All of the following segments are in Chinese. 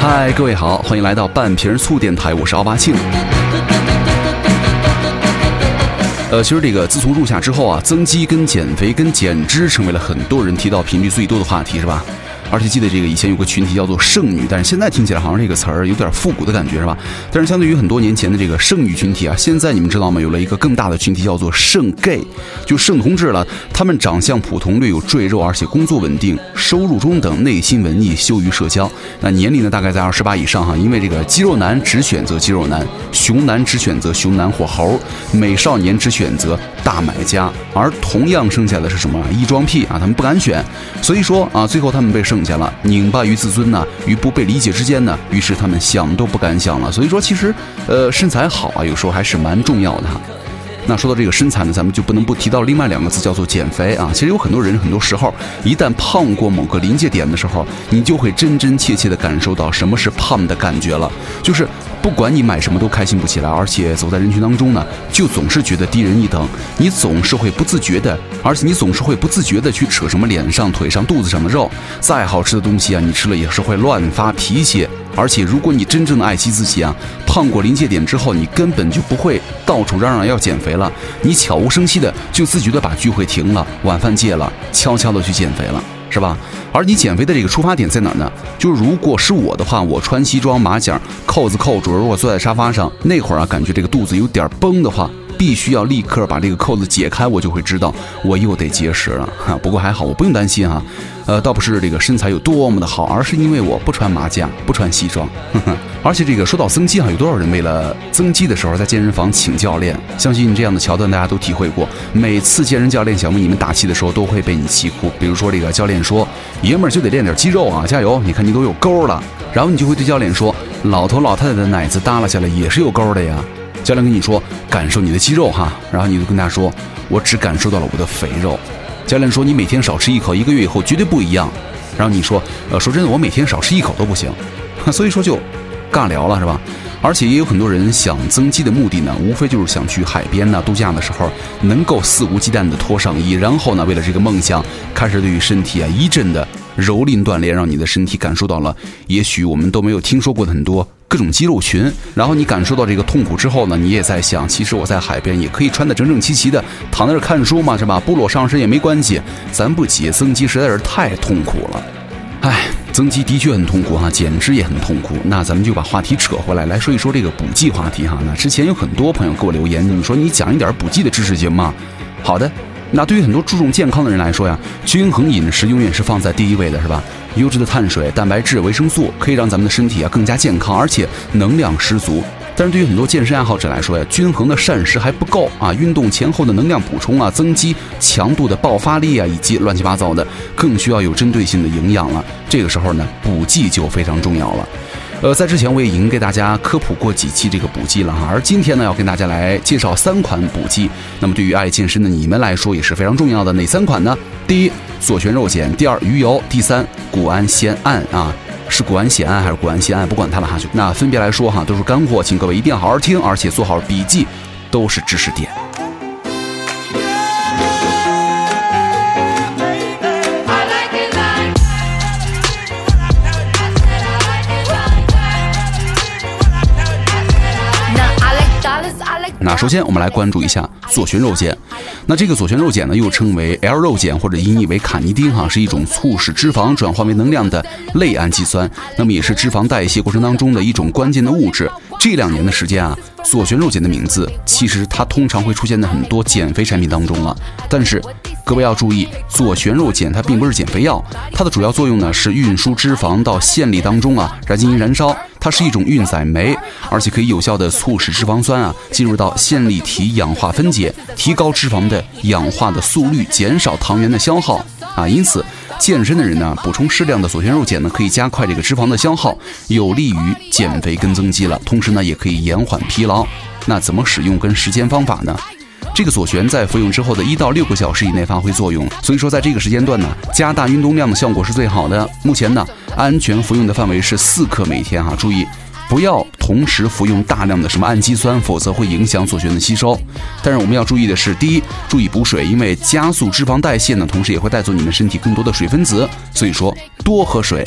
嗨，各位好，欢迎来到半瓶醋电台，我是奥巴庆。呃，其实这个自从入夏之后啊，增肌跟减肥跟减脂成为了很多人提到频率最多的话题，是吧？而且记得这个以前有个群体叫做剩女，但是现在听起来好像这个词儿有点复古的感觉，是吧？但是相对于很多年前的这个剩女群体啊，现在你们知道吗？有了一个更大的群体叫做剩 gay，就剩同志了。他们长相普通，略有赘肉，而且工作稳定，收入中等，内心文艺，羞于社交。那年龄呢，大概在二十八以上哈。因为这个肌肉男只选择肌肉男，熊男只选择熊男或猴，美少年只选择大买家。而同样剩下的是什么？异装癖啊，他们不敢选。所以说啊，最后他们被剩。下了，拧巴于自尊呢，与不被理解之间呢，于是他们想都不敢想了。所以说，其实，呃，身材好啊，有时候还是蛮重要的。那说到这个身材呢，咱们就不能不提到另外两个字，叫做减肥啊。其实有很多人，很多时候一旦胖过某个临界点的时候，你就会真真切切的感受到什么是胖的感觉了，就是。不管你买什么都开心不起来，而且走在人群当中呢，就总是觉得低人一等。你总是会不自觉的，而且你总是会不自觉的去扯什么脸上、腿上、肚子上的肉。再好吃的东西啊，你吃了也是会乱发脾气。而且如果你真正的爱惜自己啊，胖过临界点之后，你根本就不会到处嚷嚷要减肥了，你悄无声息的就自觉的把聚会停了，晚饭戒了，悄悄的去减肥了。是吧？而你减肥的这个出发点在哪呢？就是如果是我的话，我穿西装马甲，扣子扣住，如果坐在沙发上，那会儿啊，感觉这个肚子有点绷的话。必须要立刻把这个扣子解开，我就会知道我又得节食了哈。不过还好，我不用担心哈。呃，倒不是这个身材有多么的好，而是因为我不穿马甲，不穿西装。呵 呵而且这个说到增肌哈，有多少人为了增肌的时候在健身房请教练？相信这样的桥段大家都体会过。每次健身教练想为你们打气的时候，都会被你气哭。比如说这个教练说：“爷们儿就得练点肌肉啊，加油！你看你都有沟了。”然后你就会对教练说：“老头老太太的奶子耷拉下来也是有沟的呀。”教练跟你说感受你的肌肉哈，然后你就跟他说我只感受到了我的肥肉。教练说你每天少吃一口，一个月以后绝对不一样。然后你说呃说真的我每天少吃一口都不行，所以说就尬聊了是吧？而且也有很多人想增肌的目的呢，无非就是想去海边呢度假的时候能够肆无忌惮的脱上衣，然后呢为了这个梦想开始对于身体啊一阵的蹂躏锻炼，让你的身体感受到了也许我们都没有听说过的很多。各种肌肉群，然后你感受到这个痛苦之后呢，你也在想，其实我在海边也可以穿得整整齐齐的，躺在这看书嘛，是吧？不裸上身也没关系，咱不急，增肌实在是太痛苦了。唉，增肌的确很痛苦哈，减脂也很痛苦。那咱们就把话题扯回来，来说一说这个补剂话题哈。那之前有很多朋友给我留言，你说你讲一点补剂的知识行吗？好的。那对于很多注重健康的人来说呀，均衡饮食永远是放在第一位的，是吧？优质的碳水、蛋白质、维生素可以让咱们的身体啊更加健康，而且能量十足。但是对于很多健身爱好者来说呀，均衡的膳食还不够啊，运动前后的能量补充啊，增肌强度的爆发力啊，以及乱七八糟的，更需要有针对性的营养了。这个时候呢，补剂就非常重要了。呃，在之前我也已经给大家科普过几期这个补剂了哈，而今天呢要跟大家来介绍三款补剂。那么对于爱健身的你们来说也是非常重要的，哪三款呢？第一，左旋肉碱；第二，鱼油；第三，谷氨酰胺啊，是谷氨酰胺还是谷氨酰胺？不管它了哈，就那分别来说哈，都是干货，请各位一定要好好听，而且做好笔记，都是知识点。首先我们来关注一下左旋肉碱，那这个左旋肉碱呢又称为 L 肉碱或者音译为卡尼丁哈，是一种促使脂肪转化为能量的类氨基酸，那么也是脂肪代谢过程当中的一种关键的物质。这两年的时间啊，左旋肉碱的名字其实它通常会出现在很多减肥产品当中了，但是。各位要注意，左旋肉碱它并不是减肥药，它的主要作用呢是运输脂肪到线粒当中啊，来进行燃烧。它是一种运载酶，而且可以有效的促使脂肪酸啊进入到线粒体氧化分解，提高脂肪的氧化的速率，减少糖原的消耗啊。因此，健身的人呢，补充适量的左旋肉碱呢，可以加快这个脂肪的消耗，有利于减肥跟增肌了。同时呢，也可以延缓疲劳。那怎么使用跟时间方法呢？这个左旋在服用之后的一到六个小时以内发挥作用，所以说在这个时间段呢，加大运动量的效果是最好的。目前呢，安全服用的范围是四克每天哈，注意不要同时服用大量的什么氨基酸，否则会影响左旋的吸收。但是我们要注意的是，第一，注意补水，因为加速脂肪代谢呢，同时也会带走你们身体更多的水分子，所以说多喝水。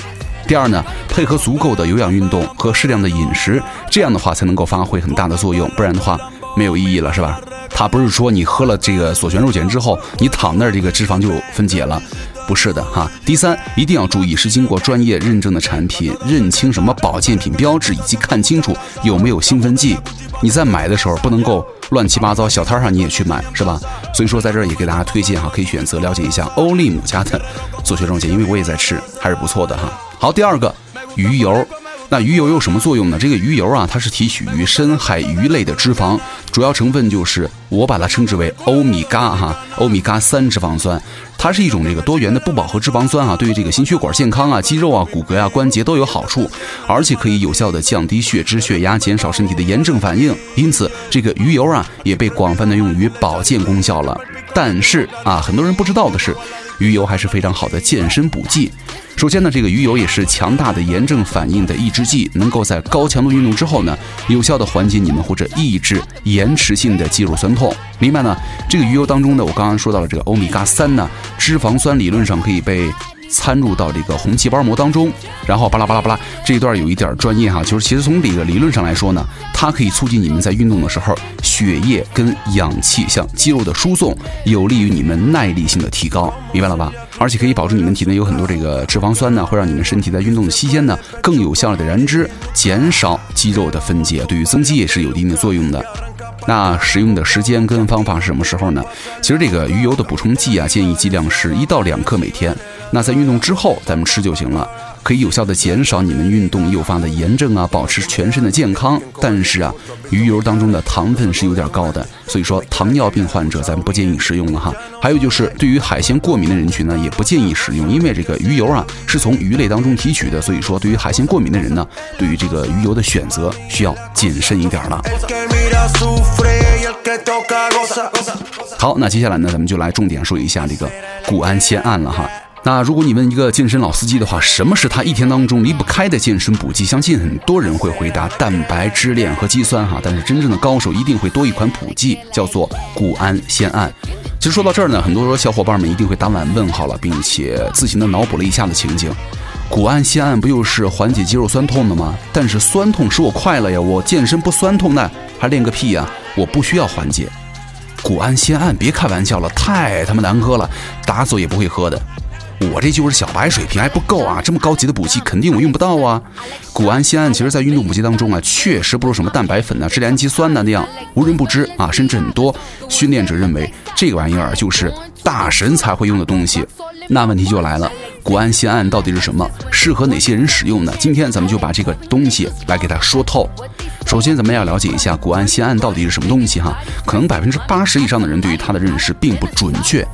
第二呢，配合足够的有氧运动和适量的饮食，这样的话才能够发挥很大的作用，不然的话没有意义了，是吧？它不是说你喝了这个左旋肉碱之后，你躺那儿这个脂肪就分解了。不是的哈。第三，一定要注意是经过专业认证的产品，认清什么保健品标志，以及看清楚有没有兴奋剂。你在买的时候不能够乱七八糟，小摊上你也去买，是吧？所以说在这儿也给大家推荐哈，可以选择了解一下欧利姆家的左旋肉碱，因为我也在吃，还是不错的哈。好，第二个鱼油。那鱼油有什么作用呢？这个鱼油啊，它是提取于深海鱼类的脂肪，主要成分就是我把它称之为欧米伽哈，欧米伽三脂肪酸，它是一种这个多元的不饱和脂肪酸啊，对于这个心血管健康啊、肌肉啊、骨骼啊、关节都有好处，而且可以有效的降低血脂、血压，减少身体的炎症反应。因此，这个鱼油啊也被广泛的用于保健功效了。但是啊，很多人不知道的是，鱼油还是非常好的健身补剂。首先呢，这个鱼油也是强大的炎症反应的抑制剂，能够在高强度运动之后呢，有效的缓解你们或者抑制延迟性的肌肉酸痛。另外呢，这个鱼油当中呢，我刚刚说到了这个欧米伽三呢，脂肪酸理论上可以被。参入到这个红细胞膜当中，然后巴拉巴拉巴拉，这一段有一点专业哈，就是其实从这个理论上来说呢，它可以促进你们在运动的时候血液跟氧气向肌肉的输送，有利于你们耐力性的提高，明白了吧？而且可以保证你们体内有很多这个脂肪酸呢，会让你们身体在运动的期间呢更有效的燃脂，减少肌肉的分解，对于增肌也是有一定的作用的。那使用的时间跟方法是什么时候呢？其实这个鱼油的补充剂啊，建议剂量是一到两克每天。那在运动之后咱们吃就行了，可以有效的减少你们运动诱发的炎症啊，保持全身的健康。但是啊，鱼油当中的糖分是有点高的，所以说糖尿病患者咱不建议食用了哈。还有就是对于海鲜过敏的人群呢，也不建议食用，因为这个鱼油啊是从鱼类当中提取的，所以说对于海鲜过敏的人呢，对于这个鱼油的选择需要谨慎一点了。好，那接下来呢，咱们就来重点说一下这个谷氨酰胺了哈。那如果你问一个健身老司机的话，什么是他一天当中离不开的健身补剂？相信很多人会回答蛋白质链和肌酸哈。但是真正的高手一定会多一款补剂，叫做谷氨酰胺。其实说到这儿呢，很多小伙伴们一定会打满问号了，并且自行的脑补了一下的情景。谷氨酰胺不又是缓解肌肉酸痛的吗？但是酸痛使我快乐呀，我健身不酸痛那还练个屁呀！我不需要缓解。谷氨酰胺，别开玩笑了，太他妈难喝了，打死也不会喝的。我这就是小白水平还不够啊，这么高级的补剂肯定我用不到啊。谷氨酰胺其实在运动补剂当中啊，确实不如什么蛋白粉呐、质氨基酸呐那样无人不知啊，甚至很多训练者认为这个玩意儿就是大神才会用的东西。那问题就来了。谷氨酰胺到底是什么？适合哪些人使用呢？今天咱们就把这个东西来给它说透。首先，咱们要了解一下谷氨酰胺到底是什么东西哈。可能百分之八十以上的人对于它的认识并不准确。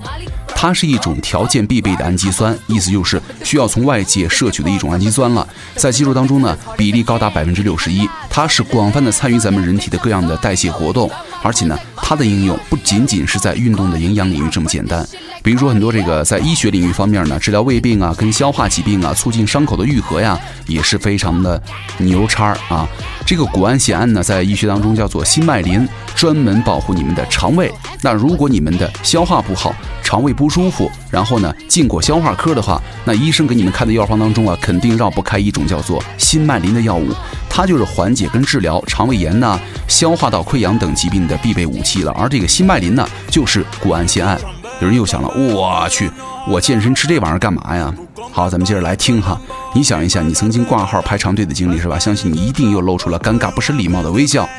它是一种条件必备的氨基酸，意思就是需要从外界摄取的一种氨基酸了。在肌肉当中呢，比例高达百分之六十一。它是广泛的参与咱们人体的各样的代谢活动，而且呢，它的应用不仅仅是在运动的营养领域这么简单。比如说很多这个在医学领域方面呢，治疗胃病啊，跟消化疾病啊，促进伤口的愈合呀，也是非常的牛叉啊。这个谷氨酰胺呢，在医学当中叫做辛麦林，专门保护你们的肠胃。那如果你们的消化不好，肠胃不舒服，然后呢进过消化科的话，那医生给你们开的药方当中啊，肯定绕不开一种叫做辛麦林的药物，它就是缓解跟治疗肠胃炎呐、消化道溃疡等疾病的必备武器了。而这个辛麦林呢，就是谷氨酰胺。有人又想了，我去，我健身吃这玩意儿干嘛呀？好，咱们接着来听哈。你想一下，你曾经挂号排长队的经历是吧？相信你一定又露出了尴尬不失礼貌的微笑。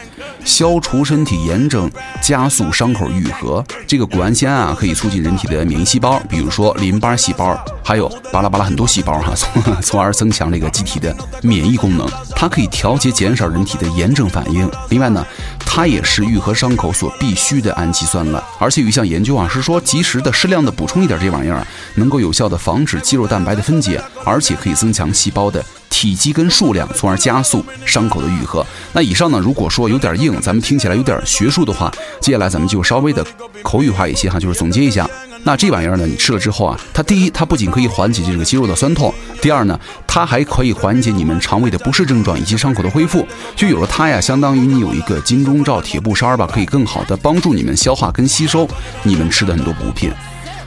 消除身体炎症，加速伤口愈合。这个谷氨酰胺啊，可以促进人体的免疫细胞，比如说淋巴细胞，还有巴拉巴拉很多细胞哈，从从而增强这个机体的免疫功能。它可以调节、减少人体的炎症反应。另外呢，它也是愈合伤口所必须的氨基酸了。而且有一项研究啊，是说及时的、适量的补充一点这玩意儿，能够有效的防止肌肉蛋白的分解，而且可以增强细胞的。体积跟数量，从而加速伤口的愈合。那以上呢，如果说有点硬，咱们听起来有点学术的话，接下来咱们就稍微的口语化一些哈，就是总结一下，那这玩意儿呢，你吃了之后啊，它第一，它不仅可以缓解这个肌肉的酸痛，第二呢，它还可以缓解你们肠胃的不适症状以及伤口的恢复。就有了它呀，相当于你有一个金钟罩铁布衫吧，可以更好的帮助你们消化跟吸收你们吃的很多补品。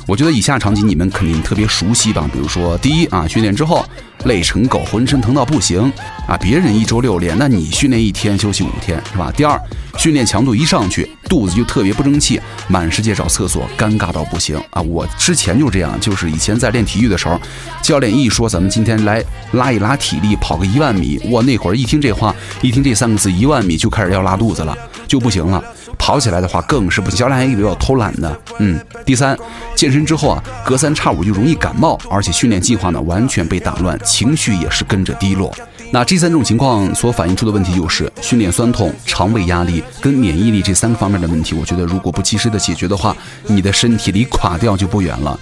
我觉得以下场景你们肯定特别熟悉吧，比如说第一啊，训练之后累成狗，浑身疼到不行啊，别人一周六练，那你训练一天休息五天是吧？第二，训练强度一上去，肚子就特别不争气，满世界找厕所，尴尬到不行啊！我之前就这样，就是以前在练体育的时候，教练一说咱们今天来拉一拉体力，跑个一万米，我那会儿一听这话，一听这三个字一万米就开始要拉肚子了，就不行了。跑起来的话更是不行，教练还以为我偷懒呢。嗯，第三，健身之后啊，隔三差五就容易感冒，而且训练计划呢完全被打乱，情绪也是跟着低落。那这三种情况所反映出的问题就是训练酸痛、肠胃压力跟免疫力这三个方面的问题。我觉得如果不及时的解决的话，你的身体离垮掉就不远了。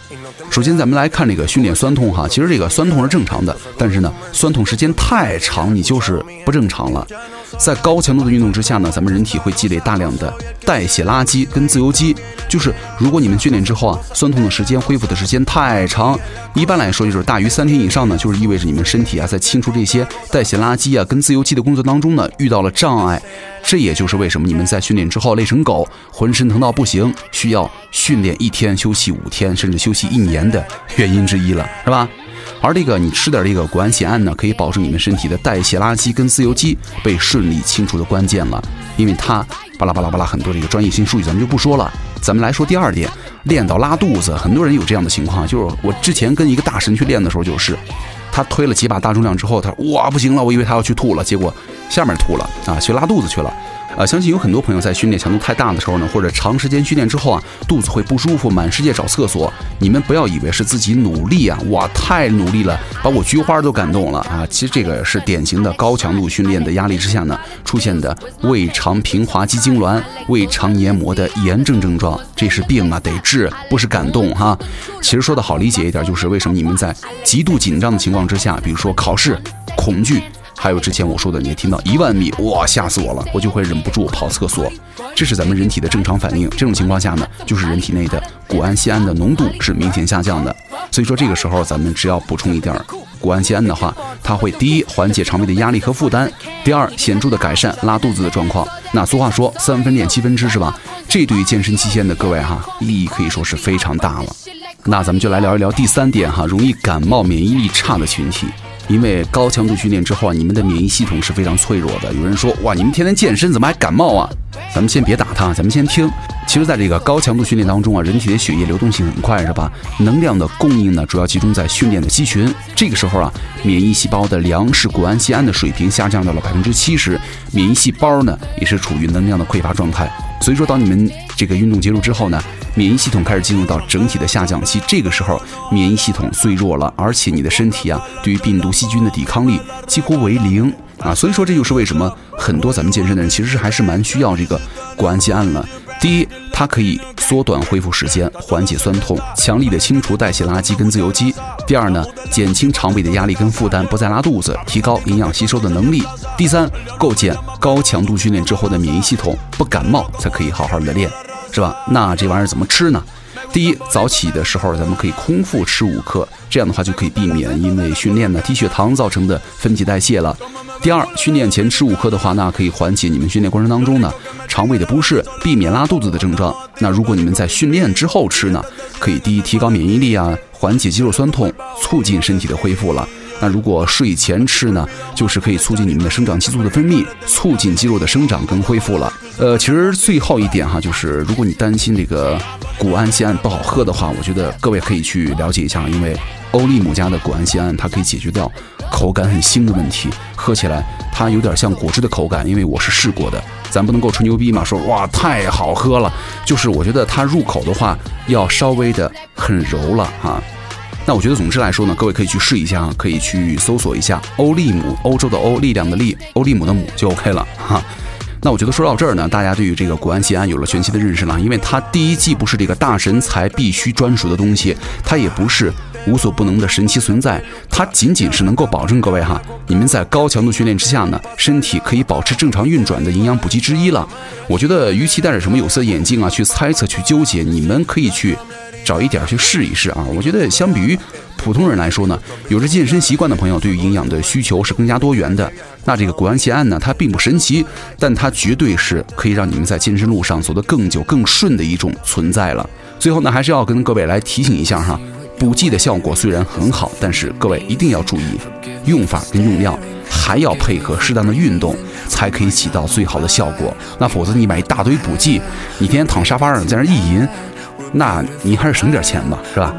首先，咱们来看这个训练酸痛哈，其实这个酸痛是正常的，但是呢，酸痛时间太长，你就是不正常了。在高强度的运动之下呢，咱们人体会积累大量的代谢垃圾跟自由基。就是如果你们训练之后啊，酸痛的时间恢复的时间太长，一般来说就是大于三天以上呢，就是意味着你们身体啊在清除这些代谢垃圾啊跟自由基的工作当中呢遇到了障碍。这也就是为什么你们在训练之后累成狗，浑身疼到不行，需要训练一天休息五天，甚至休息一年的原因之一了，是吧？而这个你吃点这个谷氨酰胺呢，可以保证你们身体的代谢垃圾跟自由基被顺利清除的关键了。因为它巴拉巴拉巴拉很多这个专业性术语咱们就不说了。咱们来说第二点，练到拉肚子，很多人有这样的情况，就是我之前跟一个大神去练的时候，就是他推了几把大重量之后，他说哇不行了，我以为他要去吐了，结果下面吐了啊，去拉肚子去了。呃，相信有很多朋友在训练强度太大的时候呢，或者长时间训练之后啊，肚子会不舒服，满世界找厕所。你们不要以为是自己努力啊，哇，太努力了，把我菊花都感动了啊！其实这个是典型的高强度训练的压力之下呢出现的胃肠平滑肌痉挛、胃肠黏膜的炎症症状，这是病啊，得治，不是感动哈。其实说的好理解一点，就是为什么你们在极度紧张的情况之下，比如说考试，恐惧。还有之前我说的，你也听到一万米，哇，吓死我了，我就会忍不住跑厕所，这是咱们人体的正常反应。这种情况下呢，就是人体内的谷氨酰胺的浓度是明显下降的。所以说这个时候咱们只要补充一点谷氨酰胺的话，它会第一缓解肠胃的压力和负担，第二显著的改善拉肚子的状况。那俗话说三分练七分吃是吧？这对于健身期间的各位哈，意义可以说是非常大了。那咱们就来聊一聊第三点哈，容易感冒、免疫力差的群体。因为高强度训练之后啊，你们的免疫系统是非常脆弱的。有人说，哇，你们天天健身怎么还感冒啊？咱们先别打他，咱们先听。其实，在这个高强度训练当中啊，人体的血液流动性很快，是吧？能量的供应呢，主要集中在训练的肌群。这个时候啊，免疫细胞的粮食谷氨酰胺的水平下降到了百分之七十，免疫细胞呢也是处于能量的匮乏状态。所以说，当你们这个运动结束之后呢，免疫系统开始进入到整体的下降期。这个时候，免疫系统最弱了，而且你的身体啊，对于病毒细菌的抵抗力几乎为零啊。所以说，这就是为什么很多咱们健身的人其实还是蛮需要这个谷氨酰胺了。第一，它可以缩短恢复时间，缓解酸痛，强力的清除代谢垃圾跟自由基。第二呢，减轻肠胃的压力跟负担，不再拉肚子，提高营养吸收的能力。第三，构建高强度训练之后的免疫系统，不感冒才可以好好的练，是吧？那这玩意儿怎么吃呢？第一，早起的时候咱们可以空腹吃五克，这样的话就可以避免因为训练呢低血糖造成的分解代谢了。第二，训练前吃五克的话，那可以缓解你们训练过程当中呢肠胃的不适，避免拉肚子的症状。那如果你们在训练之后吃呢，可以第一提高免疫力啊，缓解肌肉酸痛，促进身体的恢复了。那如果睡前吃呢，就是可以促进你们的生长激素的分泌，促进肌肉的生长跟恢复了。呃，其实最后一点哈，就是如果你担心这个谷氨酰胺不好喝的话，我觉得各位可以去了解一下，因为欧利姆家的谷氨酰胺它可以解决掉口感很腥的问题，喝起来它有点像果汁的口感，因为我是试过的。咱不能够吹牛逼嘛，说哇太好喝了，就是我觉得它入口的话要稍微的很柔了哈。那我觉得总之来说呢，各位可以去试一下啊，可以去搜索一下欧利姆，欧洲的欧，力量的力，欧利姆的姆就 OK 了哈。那我觉得说到这儿呢，大家对于这个谷氨酰胺有了全新的认识了，因为它第一既不是这个大神才必须专属的东西，它也不是无所不能的神奇存在，它仅仅是能够保证各位哈，你们在高强度训练之下呢，身体可以保持正常运转的营养补给之一了。我觉得，与其戴着什么有色眼镜啊去猜测、去纠结，你们可以去找一点去试一试啊。我觉得相比于普通人来说呢，有着健身习惯的朋友对于营养的需求是更加多元的。那这个谷氨酰胺呢，它并不神奇，但它绝对是可以让你们在健身路上走得更久、更顺的一种存在了。最后呢，还是要跟各位来提醒一下哈，补剂的效果虽然很好，但是各位一定要注意用法跟用量，还要配合适当的运动，才可以起到最好的效果。那否则你买一大堆补剂，你天天躺沙发上在那意淫，那你还是省点钱吧，是吧？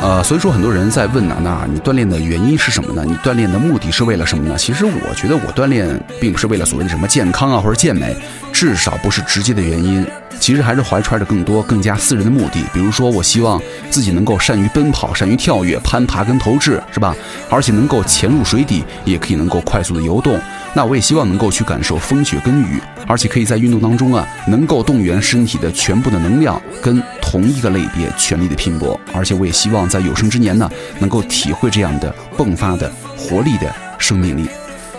呃，所以说很多人在问呢，那你锻炼的原因是什么呢？你锻炼的目的是为了什么呢？其实我觉得我锻炼并不是为了所谓的什么健康啊或者健美，至少不是直接的原因。其实还是怀揣着更多、更加私人的目的，比如说我希望自己能够善于奔跑、善于跳跃、攀爬跟投掷，是吧？而且能够潜入水底，也可以能够快速的游动。那我也希望能够去感受风雪跟雨，而且可以在运动当中啊，能够动员身体的全部的能量，跟同一个类别全力的拼搏。而且我也希望在有生之年呢，能够体会这样的迸发的活力的生命力。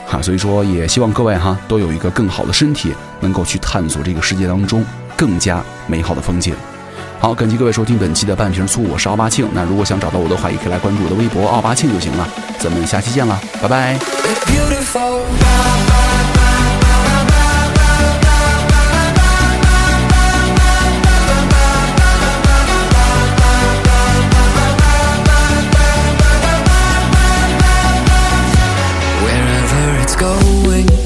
哈，所以说也希望各位哈都有一个更好的身体，能够去探索这个世界当中更加美好的风景。好，感谢各位收听本期的半瓶醋，我是奥巴庆。那如果想找到我的话，也可以来关注我的微博奥巴庆就行了。咱们下期见了，拜拜。live